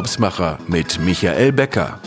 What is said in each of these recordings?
Urlaubsmacher mit Michael Becker.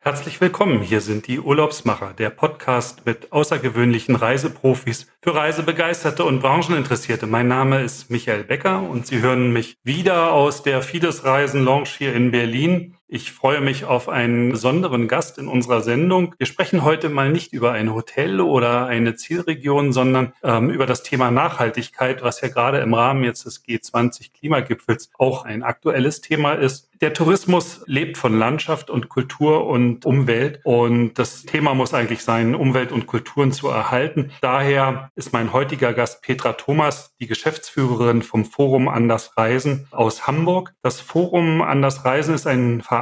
Herzlich willkommen. Hier sind die Urlaubsmacher, der Podcast mit außergewöhnlichen Reiseprofis für Reisebegeisterte und Brancheninteressierte. Mein Name ist Michael Becker und Sie hören mich wieder aus der Fides Reisen Lounge hier in Berlin. Ich freue mich auf einen besonderen Gast in unserer Sendung. Wir sprechen heute mal nicht über ein Hotel oder eine Zielregion, sondern ähm, über das Thema Nachhaltigkeit, was ja gerade im Rahmen jetzt des G20 Klimagipfels auch ein aktuelles Thema ist. Der Tourismus lebt von Landschaft und Kultur und Umwelt und das Thema muss eigentlich sein, Umwelt und Kulturen zu erhalten. Daher ist mein heutiger Gast Petra Thomas, die Geschäftsführerin vom Forum Anders Reisen aus Hamburg. Das Forum Anders Reisen ist ein Verein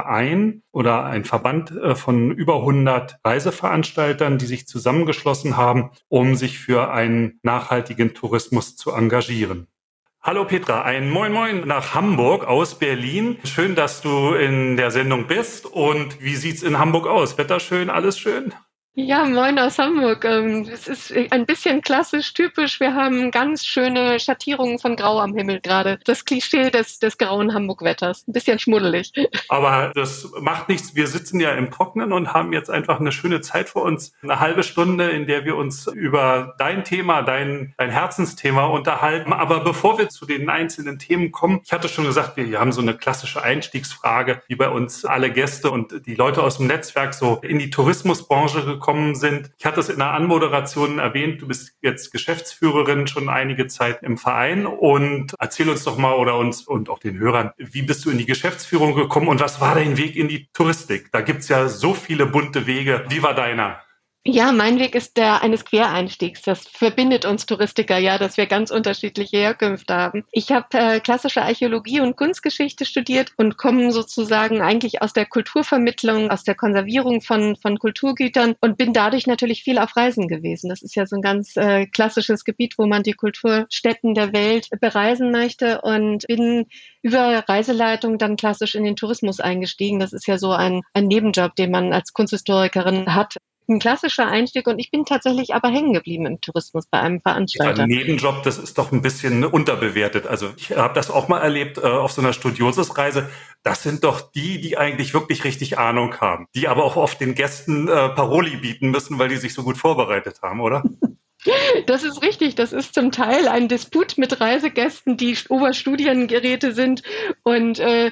oder ein Verband äh, von über 100 Reiseveranstaltern, die sich zusammengeschlossen haben, um sich für einen nachhaltigen Tourismus zu engagieren. Hallo Petra, ein Moin Moin nach Hamburg aus Berlin. Schön, dass du in der Sendung bist. Und wie sieht's in Hamburg aus? Wetter schön, alles schön? Ja, moin aus Hamburg. Ähm, es ist ein bisschen klassisch typisch. Wir haben ganz schöne Schattierungen von Grau am Himmel gerade. Das Klischee des, des grauen Hamburg-Wetters. Ein bisschen schmuddelig. Aber das macht nichts. Wir sitzen ja im Trocknen und haben jetzt einfach eine schöne Zeit vor uns. Eine halbe Stunde, in der wir uns über dein Thema, dein, dein Herzensthema unterhalten. Aber bevor wir zu den einzelnen Themen kommen, ich hatte schon gesagt, wir haben so eine klassische Einstiegsfrage, wie bei uns alle Gäste und die Leute aus dem Netzwerk so in die Tourismusbranche gekommen sind. Ich hatte es in der Anmoderation erwähnt, du bist jetzt Geschäftsführerin schon einige Zeit im Verein und erzähl uns doch mal oder uns und auch den Hörern, wie bist du in die Geschäftsführung gekommen und was war dein Weg in die Touristik? Da gibt's ja so viele bunte Wege. Wie war deiner? Ja, mein Weg ist der eines Quereinstiegs. Das verbindet uns Touristiker ja, dass wir ganz unterschiedliche Herkünfte haben. Ich habe äh, klassische Archäologie und Kunstgeschichte studiert und komme sozusagen eigentlich aus der Kulturvermittlung, aus der Konservierung von, von Kulturgütern und bin dadurch natürlich viel auf Reisen gewesen. Das ist ja so ein ganz äh, klassisches Gebiet, wo man die Kulturstätten der Welt bereisen möchte und bin über Reiseleitung dann klassisch in den Tourismus eingestiegen. Das ist ja so ein, ein Nebenjob, den man als Kunsthistorikerin hat ein klassischer Einstieg und ich bin tatsächlich aber hängen geblieben im Tourismus bei einem Veranstalter. Ja, Nebenjob, das ist doch ein bisschen unterbewertet. Also ich habe das auch mal erlebt äh, auf so einer Studiosusreise. Das sind doch die, die eigentlich wirklich richtig Ahnung haben, die aber auch oft den Gästen äh, Paroli bieten müssen, weil die sich so gut vorbereitet haben, oder? Das ist richtig. Das ist zum Teil ein Disput mit Reisegästen, die Oberstudiengeräte sind und äh,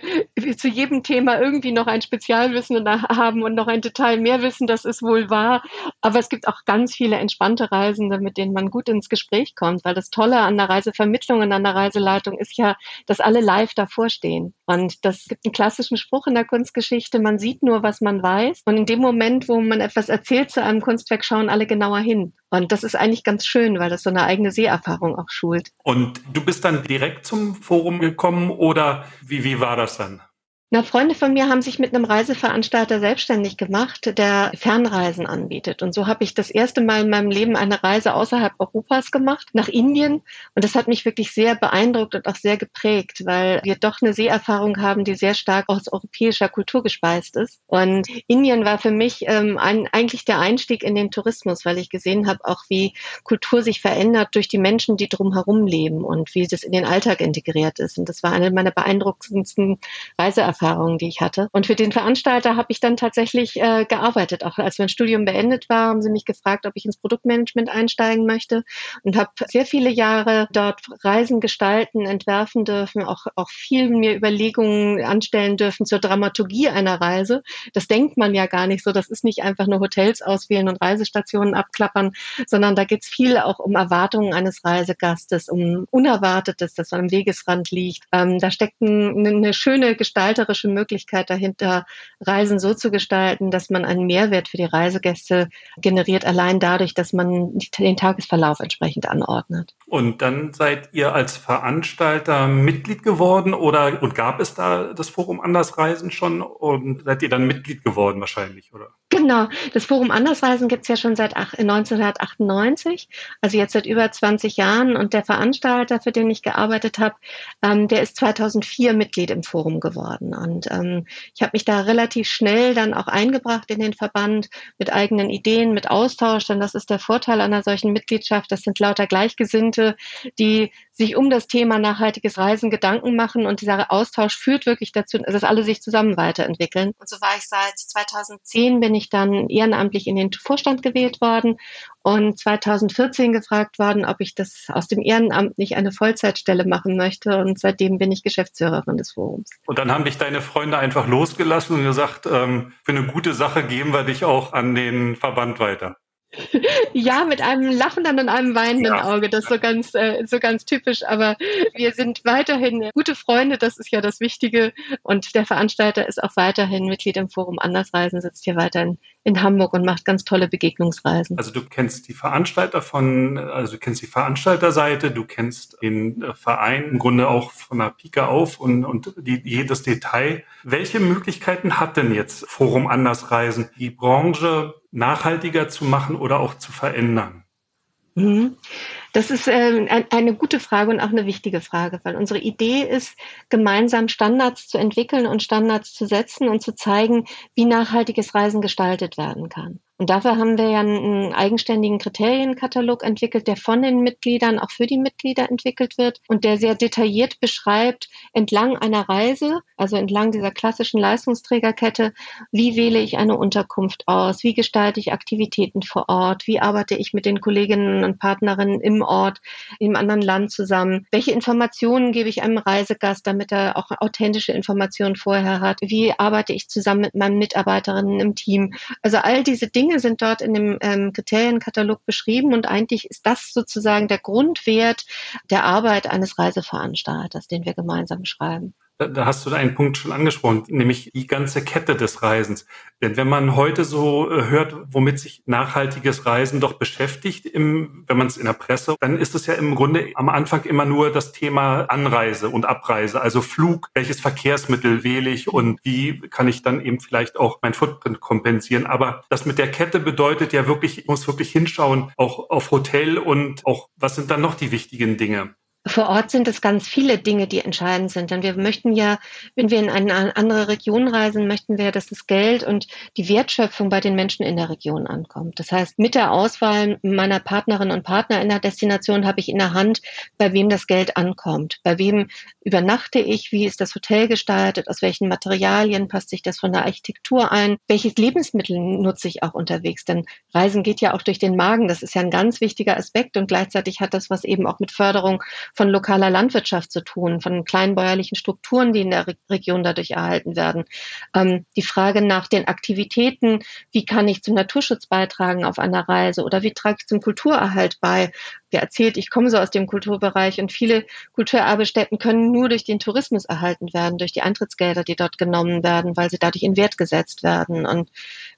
zu jedem Thema irgendwie noch ein Spezialwissen haben und noch ein Detail mehr wissen. Das ist wohl wahr. Aber es gibt auch ganz viele entspannte Reisende, mit denen man gut ins Gespräch kommt. Weil das Tolle an der Reisevermittlung und an der Reiseleitung ist ja, dass alle live davor stehen. Und das gibt einen klassischen Spruch in der Kunstgeschichte. Man sieht nur, was man weiß. Und in dem Moment, wo man etwas erzählt zu einem Kunstwerk, schauen alle genauer hin. Und das ist eigentlich ganz schön, weil das so eine eigene Seherfahrung auch schult. Und du bist dann direkt zum Forum gekommen oder wie, wie war das dann? Na, Freunde von mir haben sich mit einem Reiseveranstalter selbstständig gemacht, der Fernreisen anbietet. Und so habe ich das erste Mal in meinem Leben eine Reise außerhalb Europas gemacht, nach Indien. Und das hat mich wirklich sehr beeindruckt und auch sehr geprägt, weil wir doch eine Seherfahrung haben, die sehr stark aus europäischer Kultur gespeist ist. Und Indien war für mich ähm, ein, eigentlich der Einstieg in den Tourismus, weil ich gesehen habe, auch wie Kultur sich verändert durch die Menschen, die drumherum leben und wie das in den Alltag integriert ist. Und das war eine meiner beeindruckendsten Reiseerfahrungen Erfahrungen, die ich hatte. Und für den Veranstalter habe ich dann tatsächlich äh, gearbeitet. Auch als mein Studium beendet war, haben sie mich gefragt, ob ich ins Produktmanagement einsteigen möchte und habe sehr viele Jahre dort Reisen gestalten, entwerfen dürfen, auch, auch viel mir Überlegungen anstellen dürfen zur Dramaturgie einer Reise. Das denkt man ja gar nicht so. Das ist nicht einfach nur Hotels auswählen und Reisestationen abklappern, sondern da geht es viel auch um Erwartungen eines Reisegastes, um Unerwartetes, das am Wegesrand liegt. Ähm, da steckt ein, eine schöne Gestalterin gestalterische Möglichkeit dahinter, Reisen so zu gestalten, dass man einen Mehrwert für die Reisegäste generiert, allein dadurch, dass man den Tagesverlauf entsprechend anordnet. Und dann seid ihr als Veranstalter Mitglied geworden oder und gab es da das Forum Andersreisen schon und seid ihr dann Mitglied geworden wahrscheinlich, oder? Genau, das Forum Andersreisen gibt es ja schon seit 1998, also jetzt seit über 20 Jahren. Und der Veranstalter, für den ich gearbeitet habe, ähm, der ist 2004 Mitglied im Forum geworden. Und ähm, ich habe mich da relativ schnell dann auch eingebracht in den Verband mit eigenen Ideen, mit Austausch. Denn das ist der Vorteil einer solchen Mitgliedschaft. Das sind lauter Gleichgesinnte, die sich um das Thema nachhaltiges Reisen Gedanken machen und dieser Austausch führt wirklich dazu, dass alle sich zusammen weiterentwickeln. Und so war ich seit 2010 bin ich dann ehrenamtlich in den Vorstand gewählt worden und 2014 gefragt worden, ob ich das aus dem Ehrenamt nicht eine Vollzeitstelle machen möchte. Und seitdem bin ich Geschäftsführerin des Forums. Und dann haben dich deine Freunde einfach losgelassen und gesagt, ähm, für eine gute Sache geben wir dich auch an den Verband weiter. Ja, mit einem lachenden und einem weinenden ja. Auge. Das ist so ganz, äh, so ganz typisch. Aber wir sind weiterhin gute Freunde. Das ist ja das Wichtige. Und der Veranstalter ist auch weiterhin Mitglied im Forum Andersreisen, sitzt hier weiterhin in Hamburg und macht ganz tolle Begegnungsreisen. Also du kennst die Veranstalter von, also du kennst die Veranstalterseite, du kennst den äh, Verein im Grunde auch von der Pike auf und, und die, jedes Detail. Welche Möglichkeiten hat denn jetzt Forum Andersreisen, die Branche nachhaltiger zu machen oder auch zu verändern? Mhm. Das ist äh, eine gute Frage und auch eine wichtige Frage, weil unsere Idee ist, gemeinsam Standards zu entwickeln und Standards zu setzen und zu zeigen, wie nachhaltiges Reisen gestaltet werden kann. Und dafür haben wir ja einen eigenständigen Kriterienkatalog entwickelt, der von den Mitgliedern auch für die Mitglieder entwickelt wird und der sehr detailliert beschreibt, entlang einer Reise, also entlang dieser klassischen Leistungsträgerkette, wie wähle ich eine Unterkunft aus, wie gestalte ich Aktivitäten vor Ort, wie arbeite ich mit den Kolleginnen und Partnerinnen im Ort, im anderen Land zusammen, welche Informationen gebe ich einem Reisegast, damit er auch authentische Informationen vorher hat, wie arbeite ich zusammen mit meinen Mitarbeiterinnen im Team. Also all diese Dinge Dinge sind dort in dem ähm, Kriterienkatalog beschrieben und eigentlich ist das sozusagen der Grundwert der Arbeit eines Reiseveranstalters, den wir gemeinsam schreiben da hast du einen Punkt schon angesprochen, nämlich die ganze Kette des Reisens. Denn wenn man heute so äh, hört, womit sich nachhaltiges Reisen doch beschäftigt, im, wenn man es in der Presse, dann ist es ja im Grunde am Anfang immer nur das Thema Anreise und Abreise, also Flug, welches Verkehrsmittel wähle ich und wie kann ich dann eben vielleicht auch mein Footprint kompensieren. Aber das mit der Kette bedeutet ja wirklich, ich muss wirklich hinschauen, auch auf Hotel und auch, was sind dann noch die wichtigen Dinge? Vor Ort sind es ganz viele Dinge, die entscheidend sind. Denn wir möchten ja, wenn wir in eine andere Region reisen, möchten wir, dass das Geld und die Wertschöpfung bei den Menschen in der Region ankommt. Das heißt, mit der Auswahl meiner Partnerinnen und Partner in der Destination habe ich in der Hand, bei wem das Geld ankommt. Bei wem übernachte ich? Wie ist das Hotel gestaltet? Aus welchen Materialien passt sich das von der Architektur ein? Welches Lebensmittel nutze ich auch unterwegs? Denn Reisen geht ja auch durch den Magen. Das ist ja ein ganz wichtiger Aspekt und gleichzeitig hat das was eben auch mit Förderung von lokaler Landwirtschaft zu tun, von kleinbäuerlichen Strukturen, die in der Re Region dadurch erhalten werden. Ähm, die Frage nach den Aktivitäten, wie kann ich zum Naturschutz beitragen auf einer Reise oder wie trage ich zum Kulturerhalt bei? Wer erzählt, ich komme so aus dem Kulturbereich und viele Kulturerbestätten können nur durch den Tourismus erhalten werden, durch die Eintrittsgelder, die dort genommen werden, weil sie dadurch in Wert gesetzt werden. Und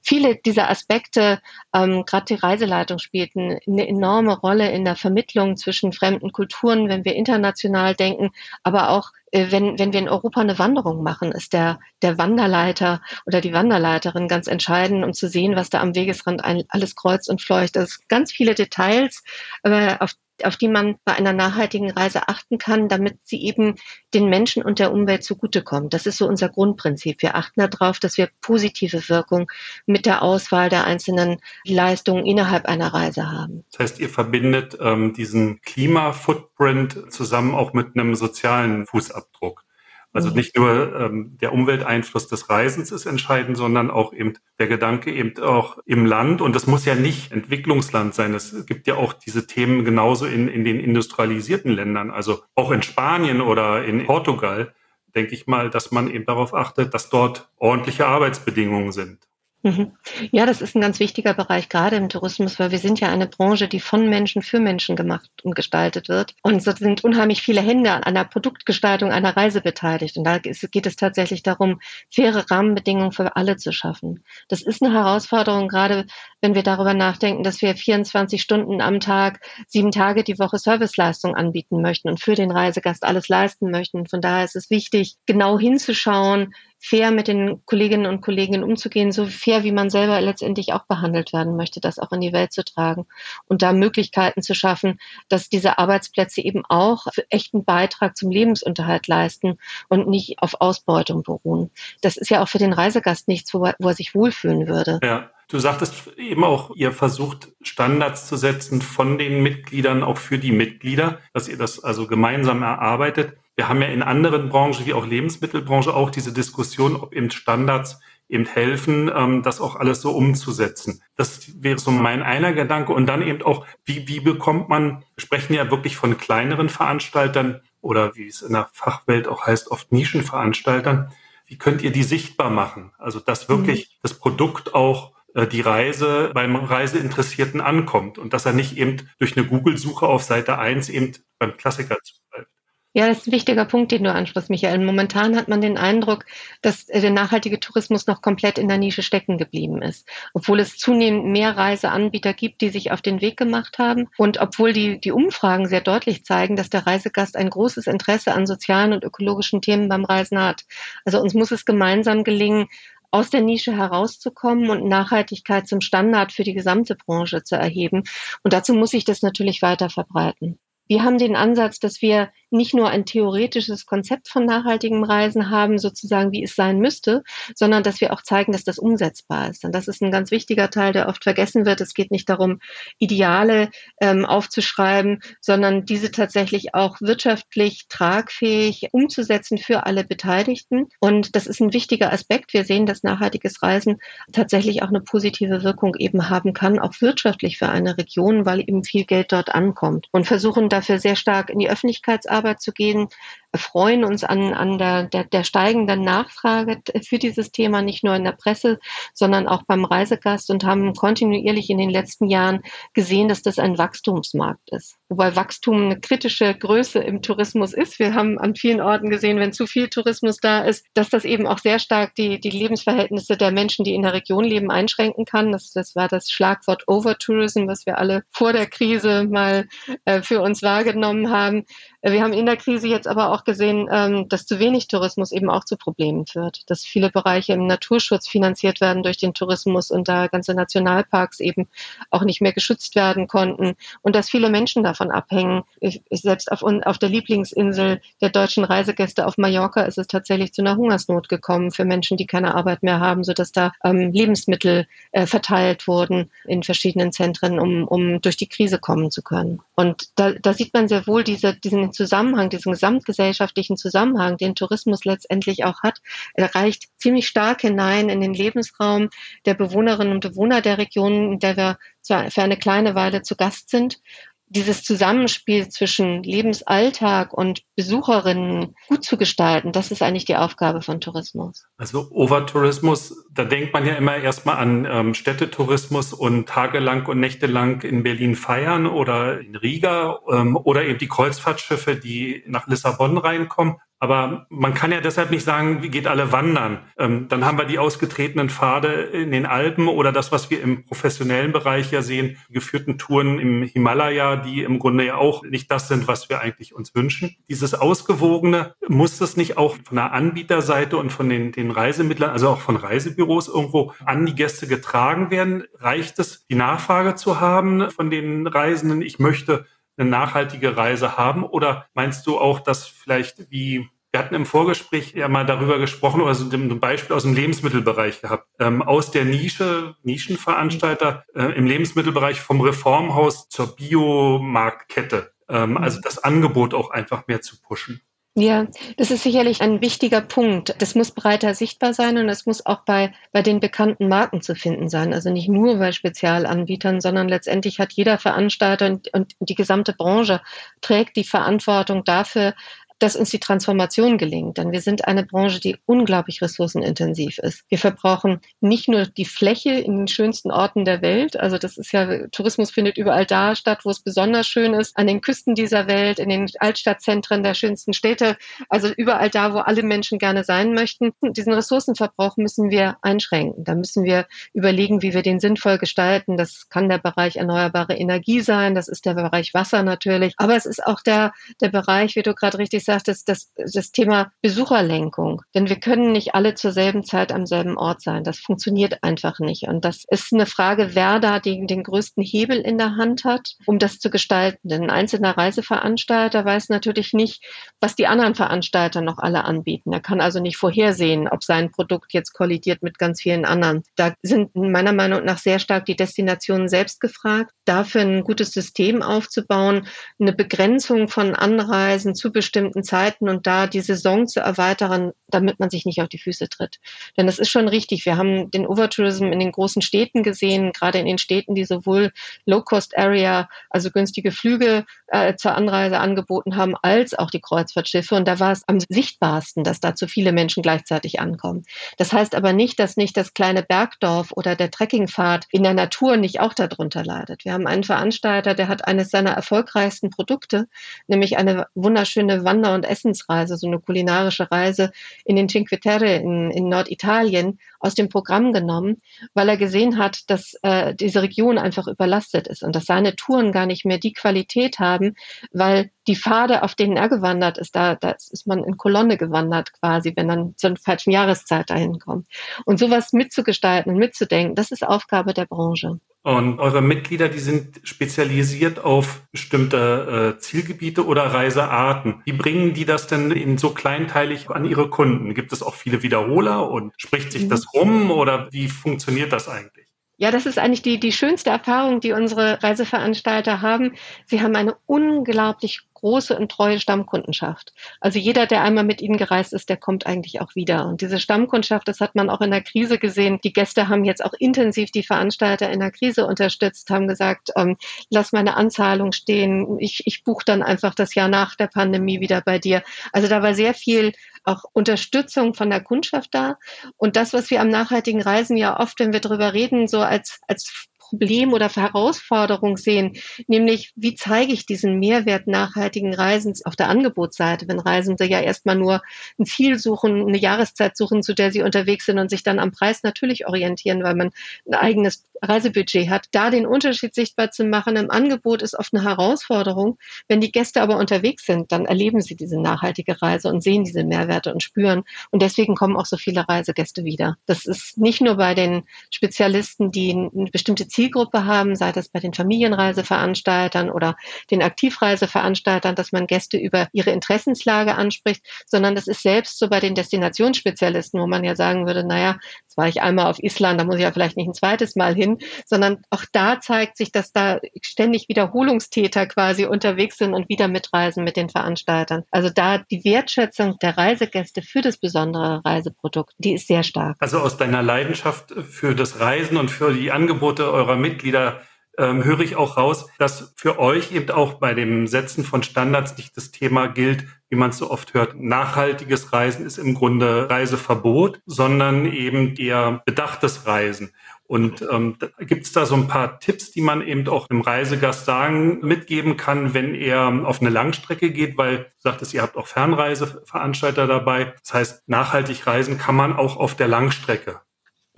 viele dieser Aspekte, ähm, gerade die Reiseleitung spielten eine enorme Rolle in der Vermittlung zwischen fremden Kulturen, wenn wir international denken, aber auch äh, wenn, wenn wir in Europa eine Wanderung machen, ist der, der Wanderleiter oder die Wanderleiterin ganz entscheidend, um zu sehen, was da am Wegesrand ein, alles kreuzt und fleucht. Das sind ganz viele Details, aber auf auf die man bei einer nachhaltigen Reise achten kann, damit sie eben den Menschen und der Umwelt zugutekommt. Das ist so unser Grundprinzip. Wir achten darauf, dass wir positive Wirkung mit der Auswahl der einzelnen Leistungen innerhalb einer Reise haben. Das heißt, ihr verbindet ähm, diesen Klima-Footprint zusammen auch mit einem sozialen Fußabdruck. Also mhm. nicht nur ähm, der Umwelteinfluss des Reisens ist entscheidend, sondern auch eben der Gedanke eben auch im Land. Und das muss ja nicht Entwicklungsland sein. Es gibt ja auch diese Themen genauso in, in den industrialisierten Ländern. Also auch in Spanien oder in Portugal denke ich mal, dass man eben darauf achtet, dass dort ordentliche Arbeitsbedingungen sind. Mhm. Ja, das ist ein ganz wichtiger Bereich, gerade im Tourismus, weil wir sind ja eine Branche, die von Menschen für Menschen gemacht und gestaltet wird. Und so sind unheimlich viele Hände an einer Produktgestaltung einer Reise beteiligt. Und da geht es tatsächlich darum, faire Rahmenbedingungen für alle zu schaffen. Das ist eine Herausforderung, gerade wenn wir darüber nachdenken, dass wir 24 Stunden am Tag, sieben Tage die Woche Serviceleistung anbieten möchten und für den Reisegast alles leisten möchten. Von daher ist es wichtig, genau hinzuschauen, fair mit den Kolleginnen und Kollegen umzugehen, so fair, wie man selber letztendlich auch behandelt werden möchte, das auch in die Welt zu tragen und da Möglichkeiten zu schaffen, dass diese Arbeitsplätze eben auch echten Beitrag zum Lebensunterhalt leisten und nicht auf Ausbeutung beruhen. Das ist ja auch für den Reisegast nichts, wo er, wo er sich wohlfühlen würde. Ja. Du sagtest eben auch, ihr versucht Standards zu setzen von den Mitgliedern auch für die Mitglieder, dass ihr das also gemeinsam erarbeitet. Wir haben ja in anderen Branchen, wie auch Lebensmittelbranche, auch diese Diskussion, ob eben Standards eben helfen, ähm, das auch alles so umzusetzen. Das wäre so mein einer Gedanke. Und dann eben auch, wie, wie bekommt man, wir sprechen ja wirklich von kleineren Veranstaltern oder wie es in der Fachwelt auch heißt, oft Nischenveranstaltern. Wie könnt ihr die sichtbar machen? Also, dass wirklich mhm. das Produkt auch die Reise beim Reiseinteressierten ankommt und dass er nicht eben durch eine Google-Suche auf Seite 1 eben beim Klassiker zugreift. Ja, das ist ein wichtiger Punkt, den du ansprichst, Michael. Momentan hat man den Eindruck, dass äh, der nachhaltige Tourismus noch komplett in der Nische stecken geblieben ist. Obwohl es zunehmend mehr Reiseanbieter gibt, die sich auf den Weg gemacht haben. Und obwohl die, die Umfragen sehr deutlich zeigen, dass der Reisegast ein großes Interesse an sozialen und ökologischen Themen beim Reisen hat. Also uns muss es gemeinsam gelingen, aus der Nische herauszukommen und Nachhaltigkeit zum Standard für die gesamte Branche zu erheben. Und dazu muss ich das natürlich weiter verbreiten. Wir haben den Ansatz, dass wir nicht nur ein theoretisches Konzept von nachhaltigem Reisen haben, sozusagen wie es sein müsste, sondern dass wir auch zeigen, dass das umsetzbar ist. Und das ist ein ganz wichtiger Teil, der oft vergessen wird. Es geht nicht darum, Ideale ähm, aufzuschreiben, sondern diese tatsächlich auch wirtschaftlich tragfähig umzusetzen für alle Beteiligten. Und das ist ein wichtiger Aspekt. Wir sehen, dass nachhaltiges Reisen tatsächlich auch eine positive Wirkung eben haben kann, auch wirtschaftlich für eine Region, weil eben viel Geld dort ankommt. Und versuchen da dafür sehr stark in die Öffentlichkeitsarbeit zu gehen, freuen uns an, an der, der, der steigenden Nachfrage für dieses Thema, nicht nur in der Presse, sondern auch beim Reisegast und haben kontinuierlich in den letzten Jahren gesehen, dass das ein Wachstumsmarkt ist. Wobei Wachstum eine kritische Größe im Tourismus ist. Wir haben an vielen Orten gesehen, wenn zu viel Tourismus da ist, dass das eben auch sehr stark die, die Lebensverhältnisse der Menschen, die in der Region leben, einschränken kann. Das, das war das Schlagwort Overtourism, was wir alle vor der Krise mal äh, für uns wahrgenommen haben. Wir haben in der Krise jetzt aber auch gesehen, ähm, dass zu wenig Tourismus eben auch zu Problemen führt, dass viele Bereiche im Naturschutz finanziert werden durch den Tourismus und da ganze Nationalparks eben auch nicht mehr geschützt werden konnten und dass viele Menschen davon abhängen. Ich, ich selbst auf, auf der Lieblingsinsel der deutschen Reisegäste auf Mallorca ist es tatsächlich zu einer Hungersnot gekommen für Menschen, die keine Arbeit mehr haben, sodass da ähm, Lebensmittel äh, verteilt wurden in verschiedenen Zentren, um, um durch die Krise kommen zu können. Und da, da sieht man sehr wohl diese, diesen Zusammenhang, diesen gesamtgesellschaftlichen Zusammenhang, den Tourismus letztendlich auch hat, reicht ziemlich stark hinein in den Lebensraum der Bewohnerinnen und Bewohner der Region, in der wir für eine kleine Weile zu Gast sind dieses Zusammenspiel zwischen Lebensalltag und Besucherinnen gut zu gestalten, das ist eigentlich die Aufgabe von Tourismus. Also Overtourismus, da denkt man ja immer erstmal an ähm, Städtetourismus und tagelang und nächtelang in Berlin feiern oder in Riga ähm, oder eben die Kreuzfahrtschiffe, die nach Lissabon reinkommen. Aber man kann ja deshalb nicht sagen, wie geht alle wandern. Ähm, dann haben wir die ausgetretenen Pfade in den Alpen oder das, was wir im professionellen Bereich ja sehen, geführten Touren im Himalaya, die im Grunde ja auch nicht das sind, was wir eigentlich uns wünschen. Dieses Ausgewogene, muss das nicht auch von der Anbieterseite und von den, den Reisemittlern, also auch von Reisebüros irgendwo an die Gäste getragen werden? Reicht es, die Nachfrage zu haben von den Reisenden? Ich möchte eine nachhaltige Reise haben? Oder meinst du auch, dass vielleicht wie wir hatten im Vorgespräch ja mal darüber gesprochen, oder so ein Beispiel aus dem Lebensmittelbereich gehabt. Ähm, aus der Nische, Nischenveranstalter äh, im Lebensmittelbereich vom Reformhaus zur Biomarktkette. Ähm, also das Angebot auch einfach mehr zu pushen. Ja, das ist sicherlich ein wichtiger Punkt. Das muss breiter sichtbar sein und es muss auch bei, bei den bekannten Marken zu finden sein. Also nicht nur bei Spezialanbietern, sondern letztendlich hat jeder Veranstalter und, und die gesamte Branche trägt die Verantwortung dafür, dass uns die Transformation gelingt. Denn wir sind eine Branche, die unglaublich ressourcenintensiv ist. Wir verbrauchen nicht nur die Fläche in den schönsten Orten der Welt. Also das ist ja, Tourismus findet überall da statt, wo es besonders schön ist. An den Küsten dieser Welt, in den Altstadtzentren der schönsten Städte. Also überall da, wo alle Menschen gerne sein möchten. Diesen Ressourcenverbrauch müssen wir einschränken. Da müssen wir überlegen, wie wir den sinnvoll gestalten. Das kann der Bereich erneuerbare Energie sein. Das ist der Bereich Wasser natürlich. Aber es ist auch der, der Bereich, wie du gerade richtig das, das, das Thema Besucherlenkung. Denn wir können nicht alle zur selben Zeit am selben Ort sein. Das funktioniert einfach nicht. Und das ist eine Frage, wer da den, den größten Hebel in der Hand hat, um das zu gestalten. Denn ein einzelner Reiseveranstalter weiß natürlich nicht, was die anderen Veranstalter noch alle anbieten. Er kann also nicht vorhersehen, ob sein Produkt jetzt kollidiert mit ganz vielen anderen. Da sind meiner Meinung nach sehr stark die Destinationen selbst gefragt, dafür ein gutes System aufzubauen, eine Begrenzung von Anreisen zu bestimmten Zeiten und da die Saison zu erweitern, damit man sich nicht auf die Füße tritt. Denn das ist schon richtig. Wir haben den Overtourism in den großen Städten gesehen, gerade in den Städten, die sowohl Low-Cost-Area, also günstige Flüge äh, zur Anreise angeboten haben, als auch die Kreuzfahrtschiffe. Und da war es am sichtbarsten, dass da zu viele Menschen gleichzeitig ankommen. Das heißt aber nicht, dass nicht das kleine Bergdorf oder der Trekkingpfad in der Natur nicht auch darunter leidet. Wir haben einen Veranstalter, der hat eines seiner erfolgreichsten Produkte, nämlich eine wunderschöne Wander- und Essensreise, so eine kulinarische Reise in den Cinque Terre in, in Norditalien aus dem Programm genommen, weil er gesehen hat, dass äh, diese Region einfach überlastet ist und dass seine Touren gar nicht mehr die Qualität haben, weil die Pfade, auf denen er gewandert ist, da, da ist man in Kolonne gewandert quasi, wenn dann zur falschen Jahreszeit dahin kommt. Und sowas mitzugestalten und mitzudenken, das ist Aufgabe der Branche. Und eure Mitglieder, die sind spezialisiert auf bestimmte äh, Zielgebiete oder Reisearten. Wie bringen die das denn in so kleinteilig an ihre Kunden? Gibt es auch viele Wiederholer und spricht sich das rum oder wie funktioniert das eigentlich? Ja, das ist eigentlich die, die schönste Erfahrung, die unsere Reiseveranstalter haben. Sie haben eine unglaublich große und treue Stammkundenschaft. Also jeder, der einmal mit ihnen gereist ist, der kommt eigentlich auch wieder. Und diese Stammkundschaft, das hat man auch in der Krise gesehen. Die Gäste haben jetzt auch intensiv die Veranstalter in der Krise unterstützt, haben gesagt, ähm, lass meine Anzahlung stehen. Ich, ich buche dann einfach das Jahr nach der Pandemie wieder bei dir. Also da war sehr viel auch Unterstützung von der Kundschaft da. Und das, was wir am nachhaltigen Reisen ja oft, wenn wir darüber reden, so als, als Problem oder Herausforderung sehen, nämlich wie zeige ich diesen Mehrwert nachhaltigen Reisens auf der Angebotsseite, wenn Reisende ja erstmal nur ein Ziel suchen, eine Jahreszeit suchen, zu der sie unterwegs sind und sich dann am Preis natürlich orientieren, weil man ein eigenes Reisebudget hat, da den Unterschied sichtbar zu machen im Angebot ist oft eine Herausforderung. Wenn die Gäste aber unterwegs sind, dann erleben sie diese nachhaltige Reise und sehen diese Mehrwerte und spüren. Und deswegen kommen auch so viele Reisegäste wieder. Das ist nicht nur bei den Spezialisten, die eine bestimmte Zielgruppe haben, sei das bei den Familienreiseveranstaltern oder den Aktivreiseveranstaltern, dass man Gäste über ihre Interessenslage anspricht, sondern das ist selbst so bei den Destinationsspezialisten, wo man ja sagen würde, naja, jetzt war ich einmal auf Island, da muss ich ja vielleicht nicht ein zweites Mal hin, sondern auch da zeigt sich, dass da ständig Wiederholungstäter quasi unterwegs sind und wieder mitreisen mit den Veranstaltern. Also da die Wertschätzung der Reisegäste für das besondere Reiseprodukt, die ist sehr stark. Also aus deiner Leidenschaft für das Reisen und für die Angebote eurer Mitglieder ähm, höre ich auch raus, dass für euch eben auch bei dem Setzen von Standards nicht das Thema gilt, wie man es so oft hört, nachhaltiges Reisen ist im Grunde Reiseverbot, sondern eben eher bedachtes Reisen. Und ähm, gibt es da so ein paar Tipps, die man eben auch einem Reisegast sagen, mitgeben kann, wenn er auf eine Langstrecke geht, weil du sagtest, ihr habt auch Fernreiseveranstalter dabei. Das heißt, nachhaltig reisen kann man auch auf der Langstrecke.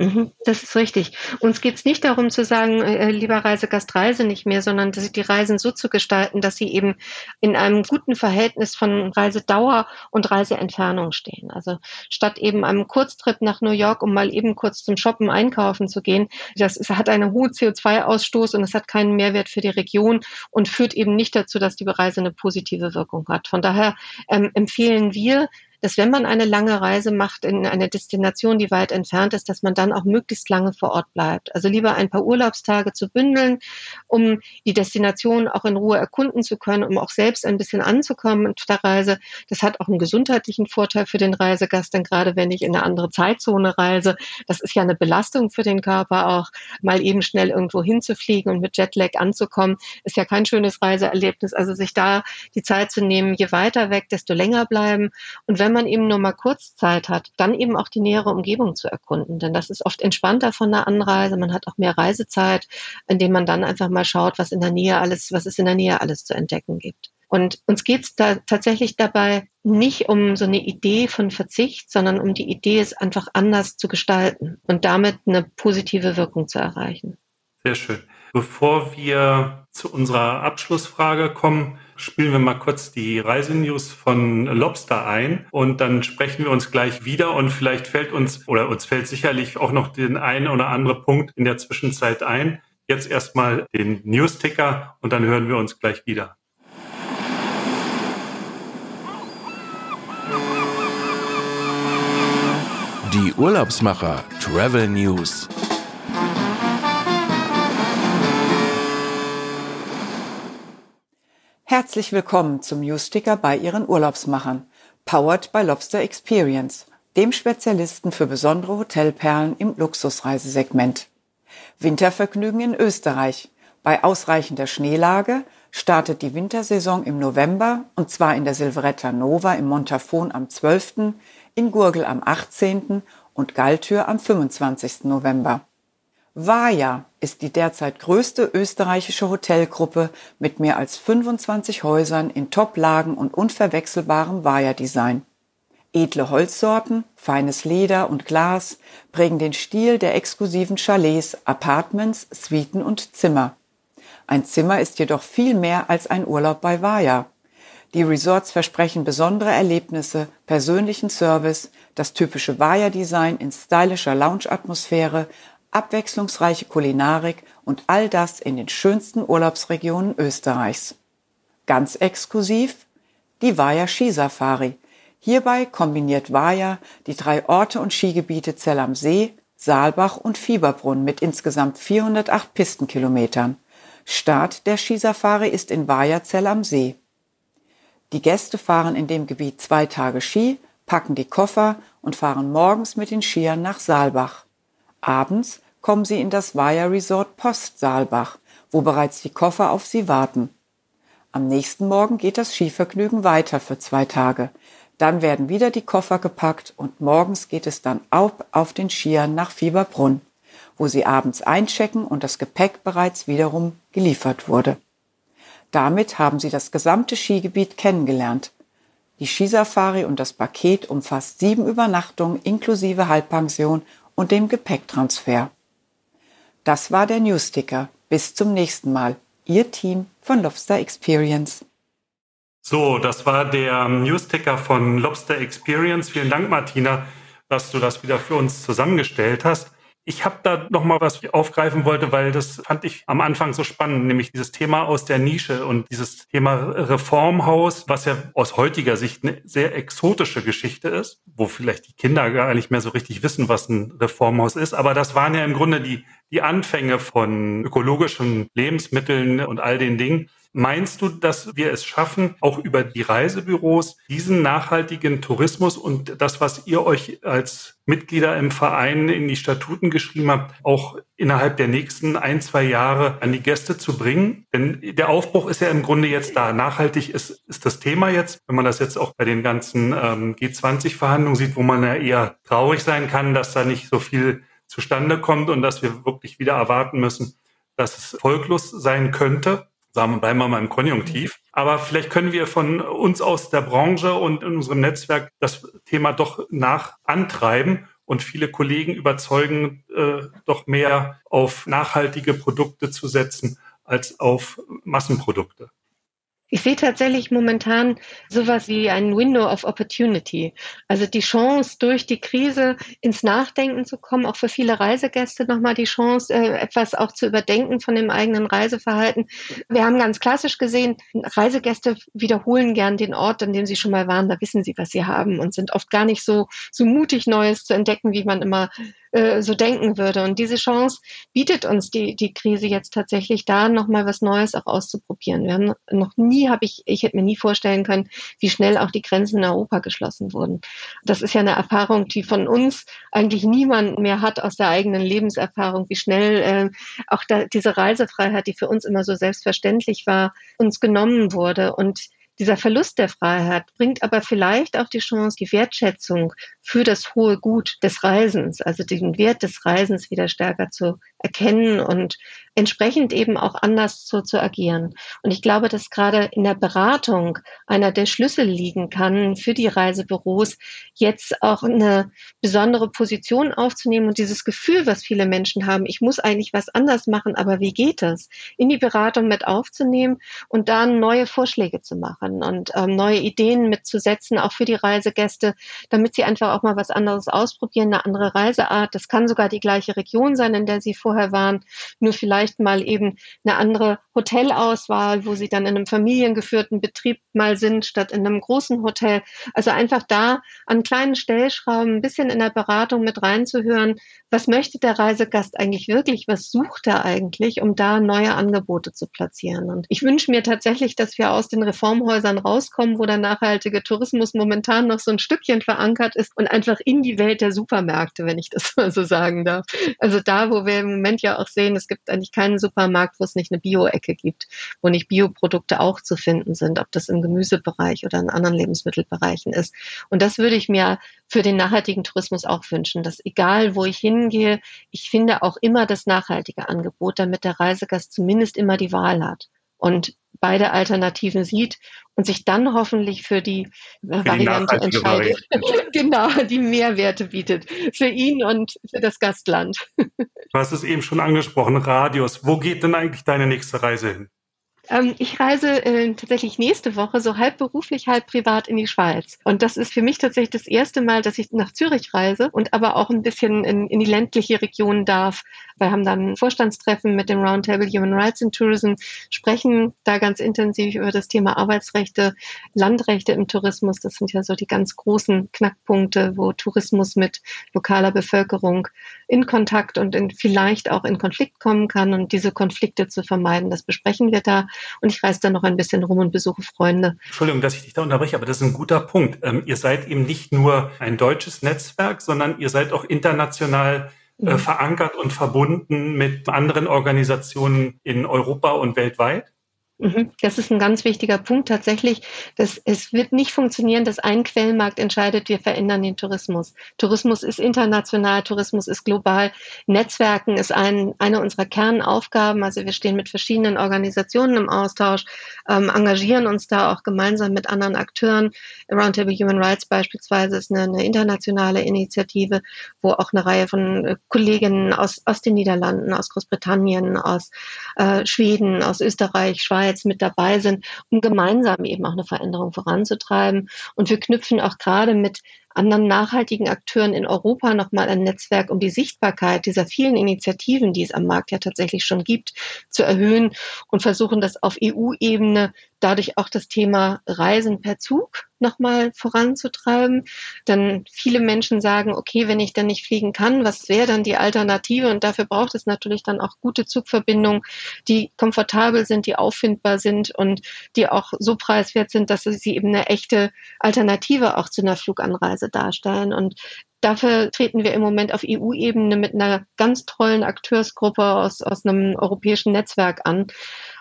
Mhm, das ist richtig. Uns geht es nicht darum zu sagen, äh, lieber Reisegast, reise nicht mehr, sondern die Reisen so zu gestalten, dass sie eben in einem guten Verhältnis von Reisedauer und Reiseentfernung stehen. Also statt eben einem Kurztrip nach New York, um mal eben kurz zum Shoppen einkaufen zu gehen, das ist, hat einen hohen CO2-Ausstoß und es hat keinen Mehrwert für die Region und führt eben nicht dazu, dass die Reise eine positive Wirkung hat. Von daher ähm, empfehlen wir, dass wenn man eine lange Reise macht in eine Destination, die weit entfernt ist, dass man dann auch möglichst lange vor Ort bleibt. Also lieber ein paar Urlaubstage zu bündeln, um die Destination auch in Ruhe erkunden zu können, um auch selbst ein bisschen anzukommen auf der Reise. Das hat auch einen gesundheitlichen Vorteil für den Reisegast, denn gerade wenn ich in eine andere Zeitzone reise, das ist ja eine Belastung für den Körper auch, mal eben schnell irgendwo hinzufliegen und mit Jetlag anzukommen, ist ja kein schönes Reiseerlebnis. Also sich da die Zeit zu nehmen, je weiter weg, desto länger bleiben. Und wenn wenn man eben nur mal kurz Zeit hat, dann eben auch die nähere Umgebung zu erkunden. Denn das ist oft entspannter von der Anreise. Man hat auch mehr Reisezeit, indem man dann einfach mal schaut, was in der Nähe alles, was es in der Nähe alles zu entdecken gibt. Und uns geht es da tatsächlich dabei nicht um so eine Idee von Verzicht, sondern um die Idee, es einfach anders zu gestalten und damit eine positive Wirkung zu erreichen. Sehr schön. Bevor wir zu unserer Abschlussfrage kommen, spielen wir mal kurz die Reisenews von Lobster ein und dann sprechen wir uns gleich wieder und vielleicht fällt uns oder uns fällt sicherlich auch noch den einen oder andere Punkt in der Zwischenzeit ein. Jetzt erstmal den News-Ticker und dann hören wir uns gleich wieder. Die Urlaubsmacher Travel News. Herzlich willkommen zum Newsticker bei Ihren Urlaubsmachern, powered by Lobster Experience, dem Spezialisten für besondere Hotelperlen im Luxusreisesegment. Wintervergnügen in Österreich. Bei ausreichender Schneelage startet die Wintersaison im November und zwar in der Silvretta Nova im Montafon am 12., in Gurgel am 18. und Galltür am 25. November. Vaja ist die derzeit größte österreichische Hotelgruppe mit mehr als 25 Häusern in Top-Lagen und unverwechselbarem Vaja-Design. Edle Holzsorten, feines Leder und Glas prägen den Stil der exklusiven Chalets, Apartments, Suiten und Zimmer. Ein Zimmer ist jedoch viel mehr als ein Urlaub bei Vaja. Die Resorts versprechen besondere Erlebnisse, persönlichen Service, das typische Vaja-Design in stylischer Lounge-Atmosphäre, abwechslungsreiche Kulinarik und all das in den schönsten Urlaubsregionen Österreichs. Ganz exklusiv die Vaja Skisafari. Hierbei kombiniert Vaja die drei Orte und Skigebiete Zell am See, Saalbach und Fieberbrunn mit insgesamt 408 Pistenkilometern. Start der Skisafari ist in Vaja Zell am See. Die Gäste fahren in dem Gebiet zwei Tage Ski, packen die Koffer und fahren morgens mit den Skiern nach Saalbach. Abends kommen sie in das Vaja Resort Post Saalbach, wo bereits die Koffer auf sie warten. Am nächsten Morgen geht das Skivergnügen weiter für zwei Tage. Dann werden wieder die Koffer gepackt und morgens geht es dann auch auf den Skiern nach Fieberbrunn, wo sie abends einchecken und das Gepäck bereits wiederum geliefert wurde. Damit haben sie das gesamte Skigebiet kennengelernt. Die Skisafari und das Paket umfasst sieben Übernachtungen inklusive Halbpension und dem Gepäcktransfer. Das war der Newsticker. Bis zum nächsten Mal. Ihr Team von Lobster Experience. So, das war der Newsticker von Lobster Experience. Vielen Dank, Martina, dass du das wieder für uns zusammengestellt hast. Ich habe da noch mal was aufgreifen wollte, weil das fand ich am Anfang so spannend, nämlich dieses Thema aus der Nische und dieses Thema Reformhaus, was ja aus heutiger Sicht eine sehr exotische Geschichte ist, wo vielleicht die Kinder gar nicht mehr so richtig wissen, was ein Reformhaus ist. Aber das waren ja im Grunde die, die Anfänge von ökologischen Lebensmitteln und all den Dingen. Meinst du, dass wir es schaffen, auch über die Reisebüros diesen nachhaltigen Tourismus und das, was ihr euch als Mitglieder im Verein in die Statuten geschrieben habt, auch innerhalb der nächsten ein, zwei Jahre an die Gäste zu bringen? Denn der Aufbruch ist ja im Grunde jetzt da. Nachhaltig ist, ist das Thema jetzt, wenn man das jetzt auch bei den ganzen ähm, G20-Verhandlungen sieht, wo man ja eher traurig sein kann, dass da nicht so viel zustande kommt und dass wir wirklich wieder erwarten müssen, dass es folglos sein könnte sagen wir, bleiben wir mal im Konjunktiv. Aber vielleicht können wir von uns aus der Branche und in unserem Netzwerk das Thema doch nach antreiben und viele Kollegen überzeugen, äh, doch mehr auf nachhaltige Produkte zu setzen als auf Massenprodukte. Ich sehe tatsächlich momentan sowas wie ein Window of Opportunity. Also die Chance, durch die Krise ins Nachdenken zu kommen, auch für viele Reisegäste nochmal die Chance, äh, etwas auch zu überdenken von dem eigenen Reiseverhalten. Wir haben ganz klassisch gesehen, Reisegäste wiederholen gern den Ort, an dem sie schon mal waren. Da wissen sie, was sie haben und sind oft gar nicht so, so mutig, Neues zu entdecken, wie man immer äh, so denken würde. Und diese Chance bietet uns die, die Krise jetzt tatsächlich da, nochmal was Neues auch auszuprobieren. Wir haben noch nie, habe ich, ich hätte mir nie vorstellen können, wie schnell auch die Grenzen in Europa geschlossen wurden. Das ist ja eine Erfahrung, die von uns eigentlich niemand mehr hat aus der eigenen Lebenserfahrung, wie schnell äh, auch da, diese Reisefreiheit, die für uns immer so selbstverständlich war, uns genommen wurde. Und dieser Verlust der Freiheit bringt aber vielleicht auch die Chance, die Wertschätzung für das hohe Gut des Reisens, also den Wert des Reisens wieder stärker zu erkennen und entsprechend eben auch anders zu, zu agieren. Und ich glaube, dass gerade in der Beratung einer der Schlüssel liegen kann für die Reisebüros, jetzt auch eine besondere Position aufzunehmen und dieses Gefühl, was viele Menschen haben, ich muss eigentlich was anders machen, aber wie geht das? In die Beratung mit aufzunehmen und dann neue Vorschläge zu machen und ähm, neue Ideen mitzusetzen, auch für die Reisegäste, damit sie einfach auch mal was anderes ausprobieren, eine andere Reiseart. Das kann sogar die gleiche Region sein, in der sie vorher waren, nur vielleicht mal eben eine andere Hotelauswahl, wo sie dann in einem familiengeführten Betrieb mal sind, statt in einem großen Hotel. Also einfach da an kleinen Stellschrauben ein bisschen in der Beratung mit reinzuhören, was möchte der Reisegast eigentlich wirklich, was sucht er eigentlich, um da neue Angebote zu platzieren. Und ich wünsche mir tatsächlich, dass wir aus den Reformhäusern rauskommen, wo der nachhaltige Tourismus momentan noch so ein Stückchen verankert ist und einfach in die Welt der Supermärkte, wenn ich das mal so sagen darf. Also da, wo wir im Moment ja auch sehen, es gibt eigentlich keinen Supermarkt, wo es nicht eine Bio-Ecke gibt, wo nicht Bioprodukte auch zu finden sind, ob das im Gemüsebereich oder in anderen Lebensmittelbereichen ist. Und das würde ich mir für den nachhaltigen Tourismus auch wünschen, dass egal wo ich hingehe, ich finde auch immer das nachhaltige Angebot, damit der Reisegast zumindest immer die Wahl hat und beide Alternativen sieht und sich dann hoffentlich für die für Variante die entscheidet. genau, die Mehrwerte bietet für ihn und für das Gastland. Du hast es eben schon angesprochen, Radius. Wo geht denn eigentlich deine nächste Reise hin? Ähm, ich reise äh, tatsächlich nächste Woche so halb beruflich, halb privat in die Schweiz. Und das ist für mich tatsächlich das erste Mal, dass ich nach Zürich reise und aber auch ein bisschen in, in die ländliche Region darf. Wir haben dann ein Vorstandstreffen mit dem Roundtable Human Rights in Tourism, sprechen da ganz intensiv über das Thema Arbeitsrechte, Landrechte im Tourismus. Das sind ja so die ganz großen Knackpunkte, wo Tourismus mit lokaler Bevölkerung in Kontakt und in, vielleicht auch in Konflikt kommen kann. Und diese Konflikte zu vermeiden, das besprechen wir da. Und ich reise dann noch ein bisschen rum und besuche Freunde. Entschuldigung, dass ich dich da unterbreche, aber das ist ein guter Punkt. Ähm, ihr seid eben nicht nur ein deutsches Netzwerk, sondern ihr seid auch international äh, mhm. verankert und verbunden mit anderen Organisationen in Europa und weltweit. Mhm. Das ist ein ganz wichtiger Punkt tatsächlich. Dass es wird nicht funktionieren, dass ein Quellmarkt entscheidet, wir verändern den Tourismus. Tourismus ist international, Tourismus ist global. Netzwerken ist ein, eine unserer Kernaufgaben. Also wir stehen mit verschiedenen Organisationen im Austausch, ähm, engagieren uns da auch gemeinsam mit anderen Akteuren. Roundtable Human Rights beispielsweise ist eine, eine internationale Initiative, wo auch eine Reihe von äh, Kolleginnen aus, aus den Niederlanden, aus Großbritannien, aus äh, Schweden, aus Österreich, Schweiz, jetzt mit dabei sind, um gemeinsam eben auch eine Veränderung voranzutreiben. Und wir knüpfen auch gerade mit anderen nachhaltigen Akteuren in Europa nochmal ein Netzwerk, um die Sichtbarkeit dieser vielen Initiativen, die es am Markt ja tatsächlich schon gibt, zu erhöhen und versuchen das auf EU-Ebene dadurch auch das Thema Reisen per Zug nochmal voranzutreiben. Denn viele Menschen sagen, okay, wenn ich dann nicht fliegen kann, was wäre dann die Alternative? Und dafür braucht es natürlich dann auch gute Zugverbindungen, die komfortabel sind, die auffindbar sind und die auch so preiswert sind, dass sie eben eine echte Alternative auch zu einer Fluganreise darstellen. Und dafür treten wir im Moment auf EU-Ebene mit einer ganz tollen Akteursgruppe aus, aus einem europäischen Netzwerk an.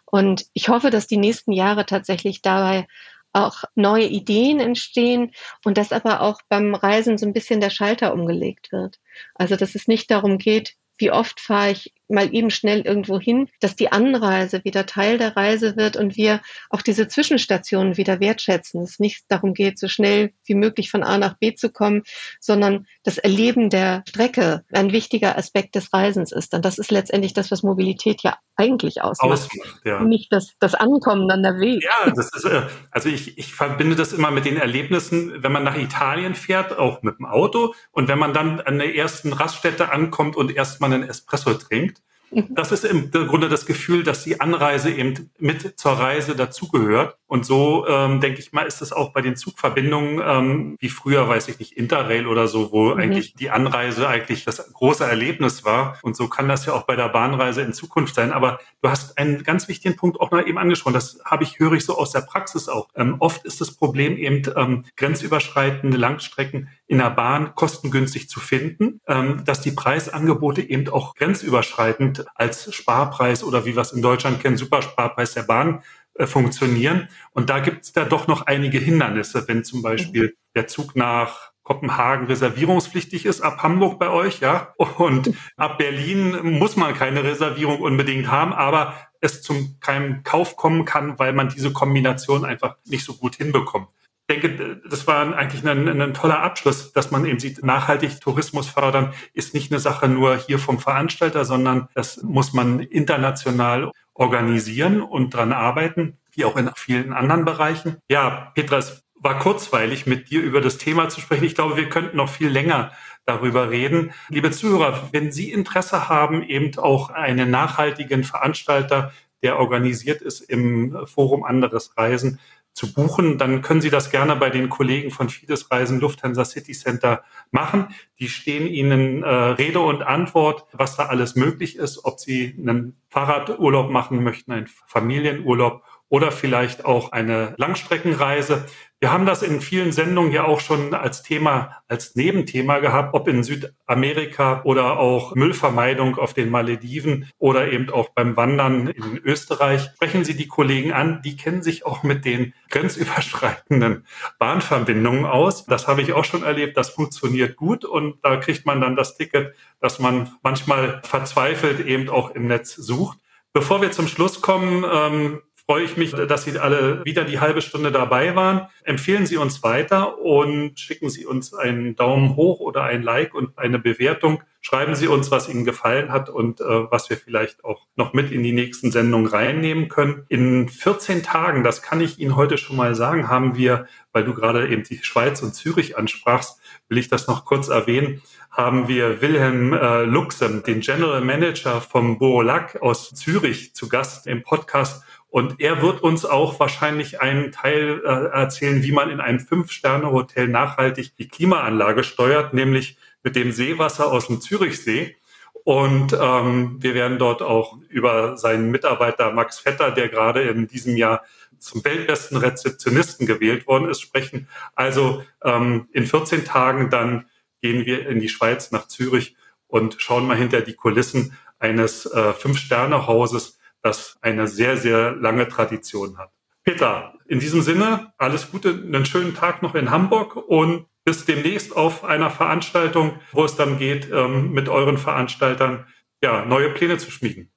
Und ich hoffe, dass die nächsten Jahre tatsächlich dabei auch neue Ideen entstehen und dass aber auch beim Reisen so ein bisschen der Schalter umgelegt wird. Also dass es nicht darum geht, wie oft fahre ich mal eben schnell irgendwo hin, dass die Anreise wieder Teil der Reise wird und wir auch diese Zwischenstationen wieder wertschätzen. Es nicht darum geht, so schnell wie möglich von A nach B zu kommen, sondern das Erleben der Strecke ein wichtiger Aspekt des Reisens ist. Und das ist letztendlich das, was Mobilität ja eigentlich ausmacht. ausmacht ja. Nicht das, das Ankommen an der Weg. Ja, das ist, äh, also ich, ich verbinde das immer mit den Erlebnissen, wenn man nach Italien fährt, auch mit dem Auto und wenn man dann an der ersten Raststätte ankommt und erstmal einen Espresso trinkt das ist im Grunde das Gefühl, dass die Anreise eben mit zur Reise dazugehört. Und so, ähm, denke ich mal, ist es auch bei den Zugverbindungen, ähm, wie früher, weiß ich nicht, Interrail oder so, wo mhm. eigentlich die Anreise eigentlich das große Erlebnis war. Und so kann das ja auch bei der Bahnreise in Zukunft sein. Aber du hast einen ganz wichtigen Punkt auch mal eben angesprochen. Das habe ich, höre ich so aus der Praxis auch. Ähm, oft ist das Problem eben ähm, grenzüberschreitende Langstrecken in der Bahn kostengünstig zu finden, ähm, dass die Preisangebote eben auch grenzüberschreitend als Sparpreis oder wie wir es in Deutschland kennen, Supersparpreis der Bahn äh, funktionieren. Und da gibt es da doch noch einige Hindernisse, wenn zum Beispiel der Zug nach Kopenhagen reservierungspflichtig ist ab Hamburg bei euch, ja. Und ab Berlin muss man keine Reservierung unbedingt haben, aber es zum keinem Kauf kommen kann, weil man diese Kombination einfach nicht so gut hinbekommt. Ich denke, das war eigentlich ein, ein, toller Abschluss, dass man eben sieht, nachhaltig Tourismus fördern ist nicht eine Sache nur hier vom Veranstalter, sondern das muss man international organisieren und dran arbeiten, wie auch in vielen anderen Bereichen. Ja, Petra, es war kurzweilig, mit dir über das Thema zu sprechen. Ich glaube, wir könnten noch viel länger darüber reden. Liebe Zuhörer, wenn Sie Interesse haben, eben auch einen nachhaltigen Veranstalter, der organisiert ist im Forum Anderes Reisen, zu buchen, dann können Sie das gerne bei den Kollegen von Fides Reisen Lufthansa City Center machen. Die stehen Ihnen äh, Rede und Antwort, was da alles möglich ist, ob Sie einen Fahrradurlaub machen möchten, einen Familienurlaub oder vielleicht auch eine Langstreckenreise. Wir haben das in vielen Sendungen ja auch schon als Thema, als Nebenthema gehabt, ob in Südamerika oder auch Müllvermeidung auf den Malediven oder eben auch beim Wandern in Österreich. Sprechen Sie die Kollegen an, die kennen sich auch mit den grenzüberschreitenden Bahnverbindungen aus. Das habe ich auch schon erlebt, das funktioniert gut und da kriegt man dann das Ticket, das man manchmal verzweifelt eben auch im Netz sucht. Bevor wir zum Schluss kommen, ähm, freue ich mich, dass Sie alle wieder die halbe Stunde dabei waren. Empfehlen Sie uns weiter und schicken Sie uns einen Daumen hoch oder ein Like und eine Bewertung. Schreiben Sie uns, was Ihnen gefallen hat und äh, was wir vielleicht auch noch mit in die nächsten Sendungen reinnehmen können. In 14 Tagen, das kann ich Ihnen heute schon mal sagen, haben wir, weil du gerade eben die Schweiz und Zürich ansprachst, will ich das noch kurz erwähnen, haben wir Wilhelm äh, Luxem, den General Manager vom Borolac aus Zürich, zu Gast im Podcast und er wird uns auch wahrscheinlich einen Teil äh, erzählen, wie man in einem Fünf-Sterne-Hotel nachhaltig die Klimaanlage steuert, nämlich mit dem Seewasser aus dem Zürichsee. Und ähm, wir werden dort auch über seinen Mitarbeiter Max Vetter, der gerade in diesem Jahr zum weltbesten Rezeptionisten gewählt worden ist, sprechen. Also ähm, in 14 Tagen dann gehen wir in die Schweiz nach Zürich und schauen mal hinter die Kulissen eines äh, Fünf-Sterne-Hauses, das eine sehr, sehr lange Tradition hat. Peter, in diesem Sinne, alles Gute, einen schönen Tag noch in Hamburg und bis demnächst auf einer Veranstaltung, wo es dann geht, ähm, mit euren Veranstaltern ja, neue Pläne zu schmieden.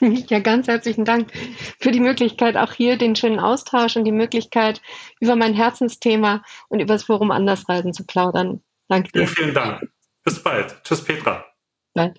Ja, ganz herzlichen Dank für die Möglichkeit, auch hier den schönen Austausch und die Möglichkeit, über mein Herzensthema und über das Forum Andersreisen zu plaudern. Danke dir. Vielen, vielen Dank. Bis bald. Tschüss, Petra. Bald.